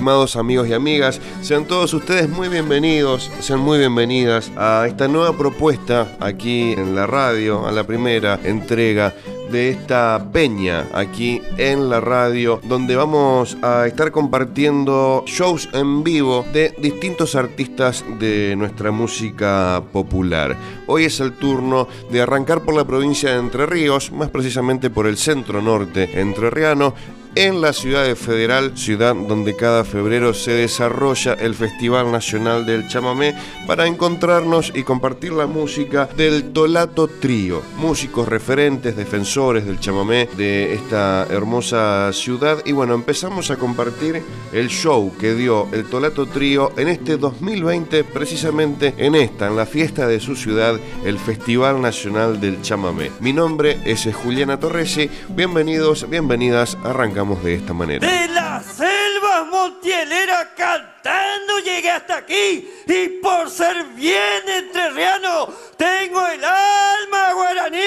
estimados amigos y amigas, sean todos ustedes muy bienvenidos, sean muy bienvenidas a esta nueva propuesta aquí en la radio, a la primera entrega de esta peña aquí en la radio, donde vamos a estar compartiendo shows en vivo de distintos artistas de nuestra música popular. Hoy es el turno de arrancar por la provincia de Entre Ríos, más precisamente por el centro norte entrerriano, en la ciudad de Federal, ciudad donde cada febrero se desarrolla el Festival Nacional del Chamamé, para encontrarnos y compartir la música del Tolato Trío, músicos referentes, defensores del chamamé de esta hermosa ciudad. Y bueno, empezamos a compartir el show que dio el Tolato Trío en este 2020, precisamente en esta, en la fiesta de su ciudad, el Festival Nacional del Chamamé. Mi nombre es Juliana Torresi, bienvenidos, bienvenidas, de esta manera. De la selva montielera cantando llegué hasta aquí y por ser bien entrerriano tengo el alma guaraní.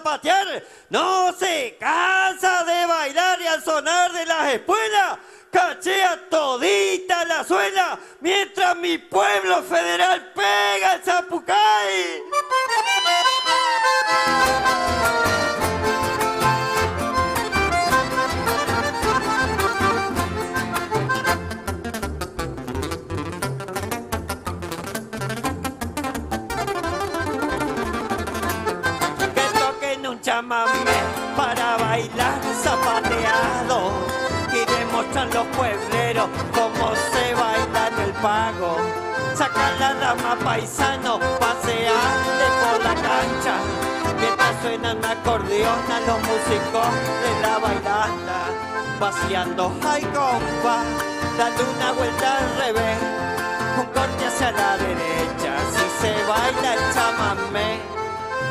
A zapatear. No se cansa de bailar y al sonar de las espuelas. Cachea todita la suela mientras mi pueblo federal pega el zapucay. Los puebleros cómo se baila en el pago. Sacar la rama paisano, pasearle por la cancha, mientras suenan acordeón a los músicos de la bailanta, vaciando hay compa, dando una vuelta al revés, un corte hacia la derecha, si se baila el chamamé.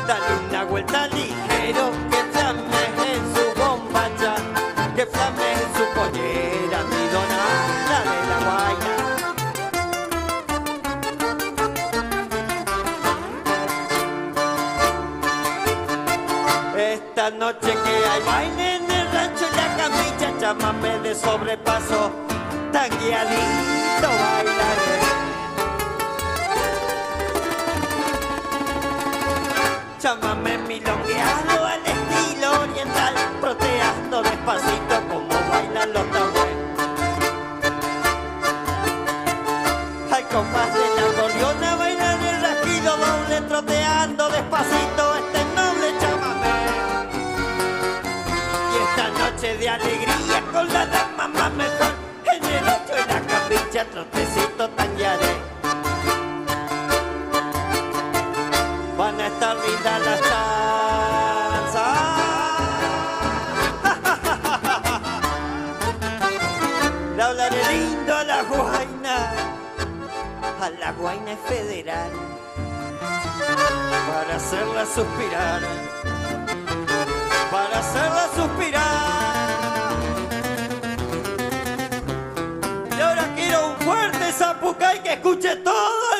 Dale una vuelta ligero, noche que hay baile en el rancho la camilla, llámame de sobrepaso, tan guiadito bailaré. Llámame milongueado al estilo oriental, proteando despacito como bailan los tambores. Al compás de la acordeona bailan el rasquido doble, troteando despacito de alegría con la dama más mejor, en el ocho y la capilla, trotecito tañaré. Van a estar lindas las danzas. Le hablaré lindo a la guaina, a la guaina federal, para hacerla suspirar, hacerla suspirar. Y ahora quiero un fuerte zapucay que escuche todo el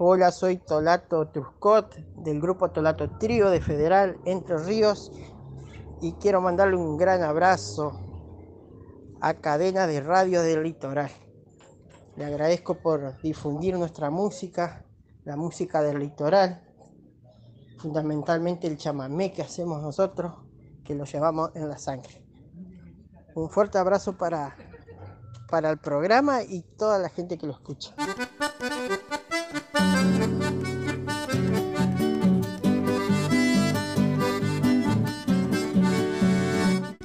Hola, soy Tolato Truscot del grupo Tolato Trío de Federal Entre Ríos y quiero mandarle un gran abrazo a Cadena de Radio del Litoral. Le agradezco por difundir nuestra música, la música del litoral, fundamentalmente el chamamé que hacemos nosotros, que lo llevamos en la sangre. Un fuerte abrazo para, para el programa y toda la gente que lo escucha.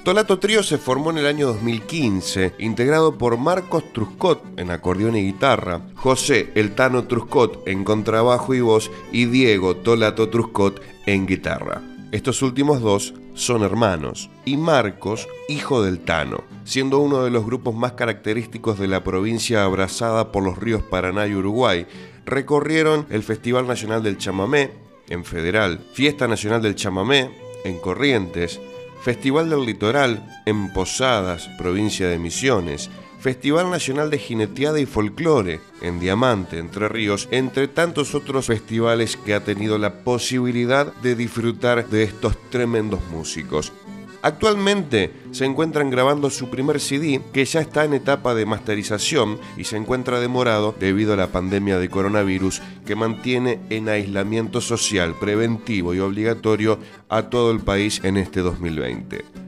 Tolato Trío se formó en el año 2015, integrado por Marcos Truscot en acordeón y guitarra, José El Tano Truscot en contrabajo y voz y Diego Tolato Truscot en guitarra. Estos últimos dos son hermanos y Marcos, hijo del Tano, siendo uno de los grupos más característicos de la provincia abrazada por los ríos Paraná y Uruguay, recorrieron el Festival Nacional del Chamamé en Federal, Fiesta Nacional del Chamamé en Corrientes, Festival del Litoral en Posadas, provincia de Misiones, Festival Nacional de Jineteada y Folclore en Diamante, Entre Ríos, entre tantos otros festivales que ha tenido la posibilidad de disfrutar de estos tremendos músicos. Actualmente se encuentran grabando su primer CD que ya está en etapa de masterización y se encuentra demorado debido a la pandemia de coronavirus que mantiene en aislamiento social preventivo y obligatorio a todo el país en este 2020.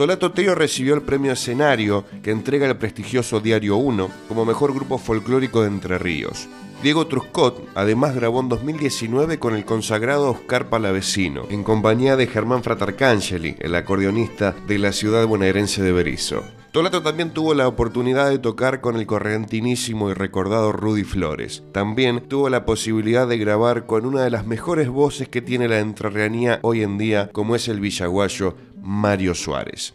Tolato Teo recibió el premio Escenario que entrega el prestigioso Diario 1 como mejor grupo folclórico de Entre Ríos. Diego Truscot además grabó en 2019 con el consagrado Oscar Palavecino, en compañía de Germán Fratarcangeli, el acordeonista de la ciudad bonaerense de Berizo. Tolato también tuvo la oportunidad de tocar con el correntinísimo y recordado Rudy Flores. También tuvo la posibilidad de grabar con una de las mejores voces que tiene la entrerrianía hoy en día, como es el villaguayo Mario Suárez.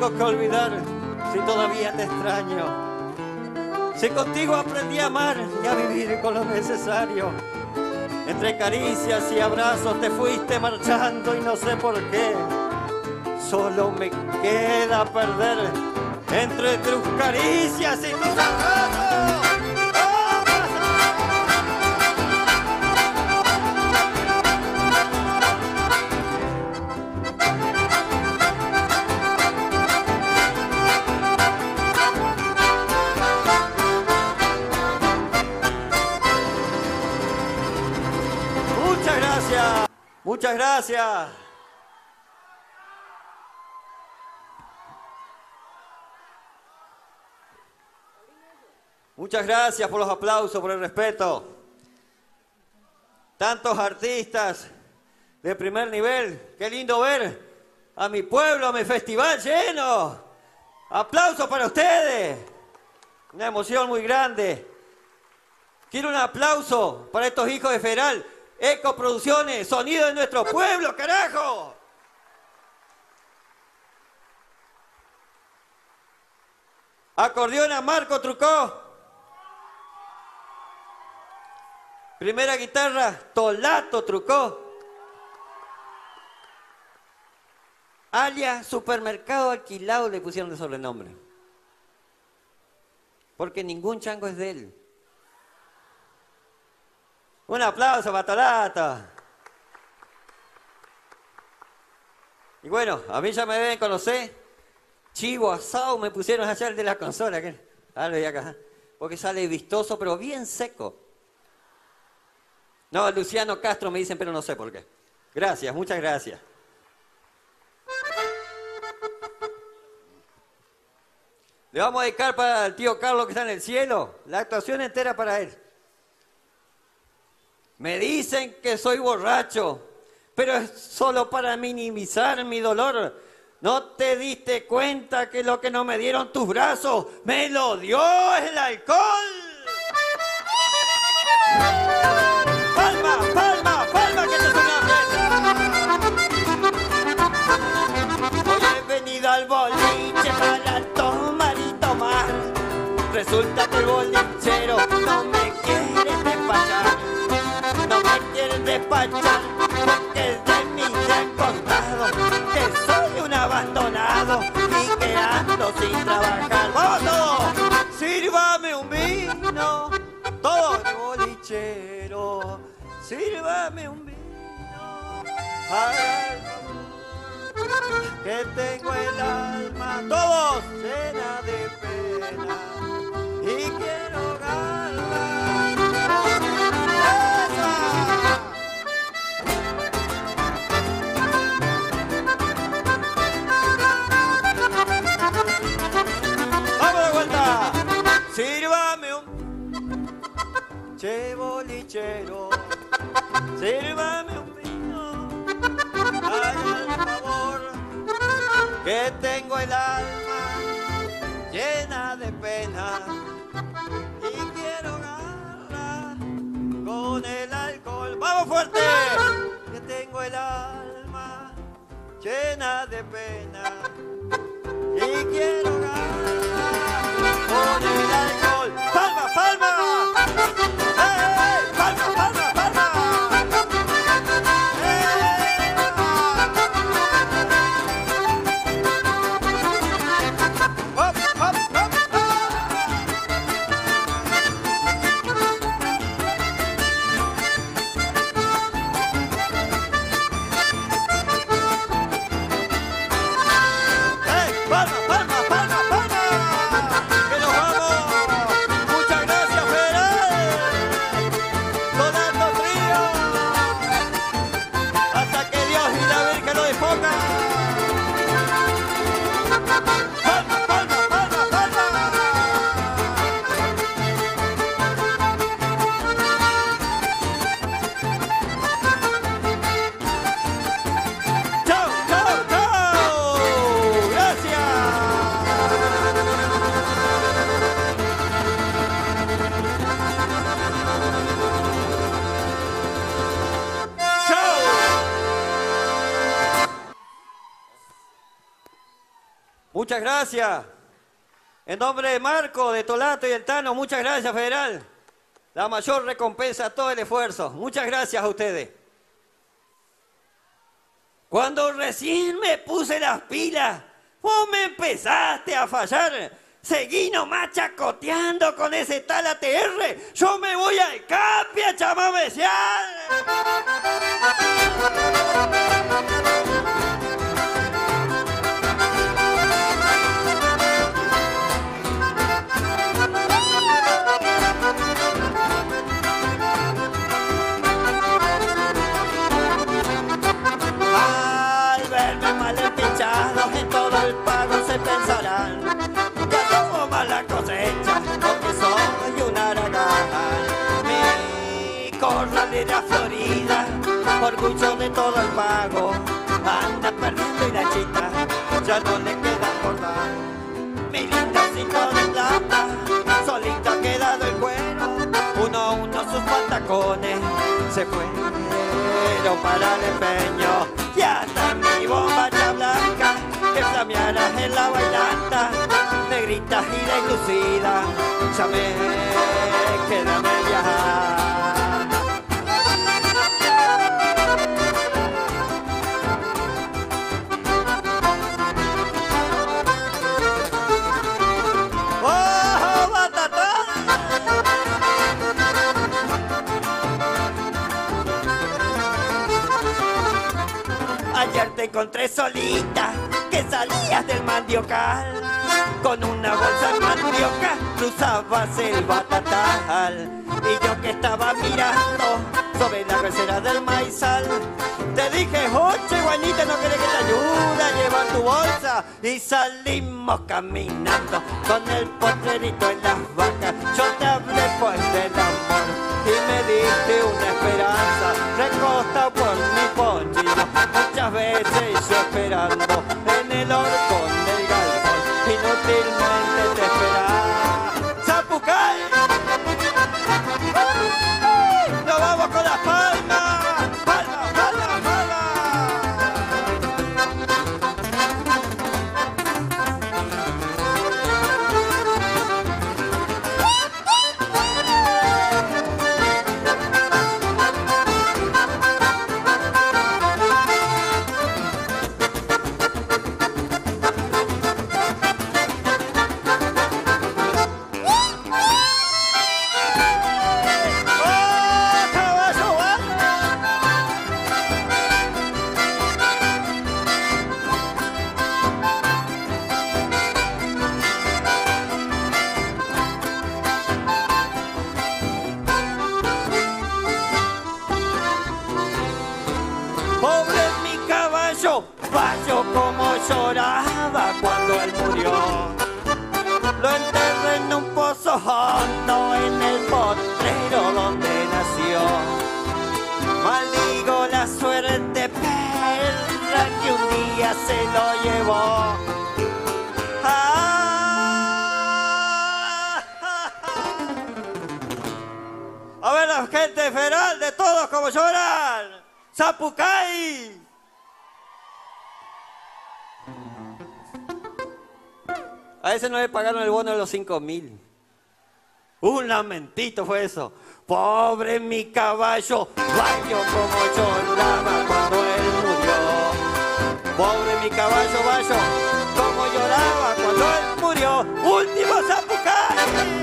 Tengo que olvidar si todavía te extraño? Si contigo aprendí a amar y a vivir con lo necesario. Entre caricias y abrazos te fuiste marchando y no sé por qué. Solo me queda perder entre tus caricias y tus abrazos. Muchas gracias. Muchas gracias por los aplausos, por el respeto. Tantos artistas de primer nivel. Qué lindo ver a mi pueblo, a mi festival lleno. Aplausos para ustedes. Una emoción muy grande. Quiero un aplauso para estos hijos de Federal. Eco Producciones, sonido de nuestro pueblo, carajo. Acordeón a Marco Trucó. Primera guitarra, Tolato Trucó. Alia Supermercado Alquilado le pusieron de sobrenombre. Porque ningún chango es de él. Un aplauso para. Y bueno, a mí ya me deben conocer. Chivo asado me pusieron ayer de la consola. que- Ah, acá. Porque sale vistoso, pero bien seco. No, Luciano Castro me dicen, pero no sé por qué. Gracias, muchas gracias. Le vamos a dedicar para el tío Carlos que está en el cielo. La actuación entera para él. Me dicen que soy borracho, pero es solo para minimizar mi dolor. ¿No te diste cuenta que lo que no me dieron tus brazos me lo dio el alcohol? ¡Palma, palma, palma, que una fiesta! Hoy he venido al boliche para tomar y tomar. Resulta que el bolichero no me quiere despachar. Quiere despachar porque de mí se han contado que soy un abandonado y que ando sin trabajar. ¡Vamos todos! Sírvame un vino, todo bolichero. Sírvame un vino. El favor, que tengo el alma todos llena de pena y quiero Sírvame un che bolichero, sírvame un vino, haga el favor, que tengo el alma llena de pena y quiero garra con el alcohol. ¡Vamos fuerte! Que tengo el alma llena de pena y quiero Muchas gracias. En nombre de Marco, de Tolato y el Tano, muchas gracias, Federal. La mayor recompensa a todo el esfuerzo. Muchas gracias a ustedes. Cuando recién me puse las pilas, vos me empezaste a fallar. Seguí nomás chacoteando con ese tal ATR. Yo me voy al CAPI a corralera florida, orgullo de todo el pago, anda perdiendo y la chita ya no le queda por dar. Mi lindocito de plata, solito ha quedado el cuero, uno a uno sus patacones se fueron para el empeño. Y hasta mi bombacha blanca que flameara en la bailanta. Negrita y deslucida ya me queda media Ayer te encontré solita, que salías del mandiocal. Con una bolsa de mandioca cruzabas el batatal. Y yo que estaba mirando sobre la recera del maizal. Te dije, oye, guanita, no querés que te ayude a llevar tu bolsa. Y salimos caminando con el potrerito en las vacas. Yo te hablé pues del amor y me diste una esperanza. Recostado por mi ponchillo, muchas veces yo esperando en el horcón. fácilmente te esperaré. Gente federal de todos como lloran. ¡Zapucay! A ese no le pagaron el bono de los 5 mil. Un lamentito fue eso. Pobre mi caballo, vaya como lloraba cuando él murió. Pobre mi caballo, vaya como lloraba cuando él murió. Último zapucay.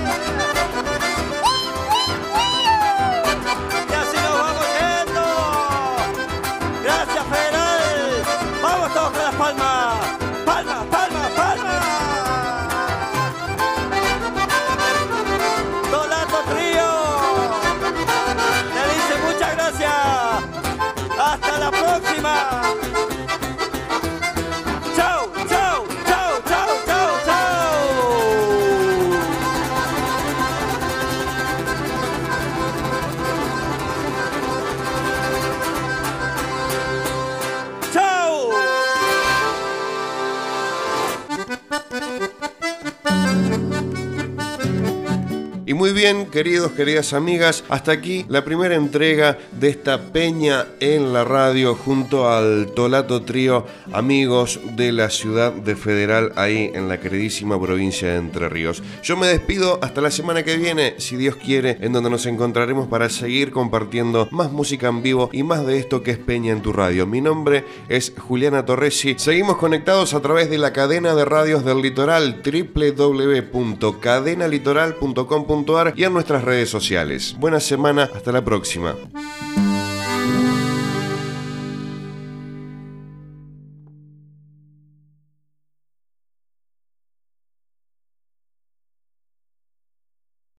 Bien, queridos, queridas amigas, hasta aquí la primera entrega de esta peña en la radio junto al Tolato Trío, amigos de la ciudad de Federal, ahí en la queridísima provincia de Entre Ríos. Yo me despido hasta la semana que viene, si Dios quiere, en donde nos encontraremos para seguir compartiendo más música en vivo y más de esto que es Peña en tu radio. Mi nombre es Juliana Torresi. Seguimos conectados a través de la cadena de radios del litoral www.cadenalitoral.com y en nuestras redes sociales. Buena semana, hasta la próxima.